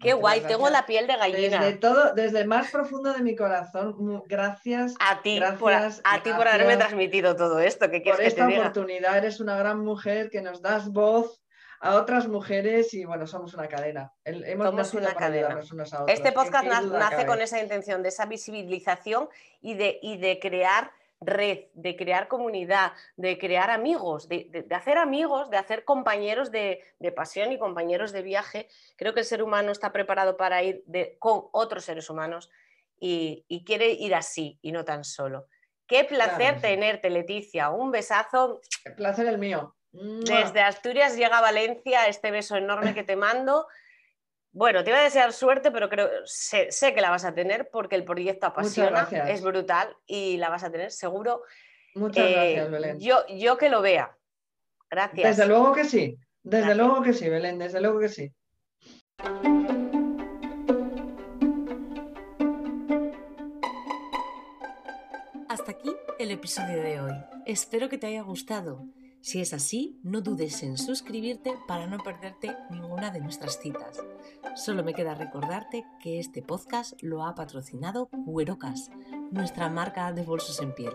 Qué guay, tengo la piel de gallina. Desde todo, desde el más profundo de mi corazón, gracias. A ti, por, a ti por haberme transmitido todo esto. Que por esta oportunidad, eres una gran mujer que nos das voz a otras mujeres y bueno, somos una cadena. hemos somos una cadena. Este podcast nace con esa intención de esa visibilización y de, y de crear red, de crear comunidad, de crear amigos, de, hacer amigos, de hacer compañeros de, pasión y compañeros de viaje. Creo que el ser humano está preparado para ir con otros seres humanos y, quiere ir así y no tan solo. Qué placer tenerte, Leticia. Un besazo. El placer el mío. Desde Asturias llega a Valencia este beso enorme que te mando. Bueno, te iba a desear suerte, pero creo, sé, que la vas a tener porque el proyecto apasiona, es brutal y la vas a tener seguro. Muchas eh, gracias, Belén. Yo, yo que lo vea. Gracias. Desde luego que sí, desde luego que sí, Belén, desde luego que sí. Hasta aquí el episodio de hoy. Espero que te haya gustado. Si es así, no dudes en suscribirte para no perderte ninguna de nuestras citas. Solo me queda recordarte que este podcast lo ha patrocinado Cuerocas, nuestra marca de bolsos en piel.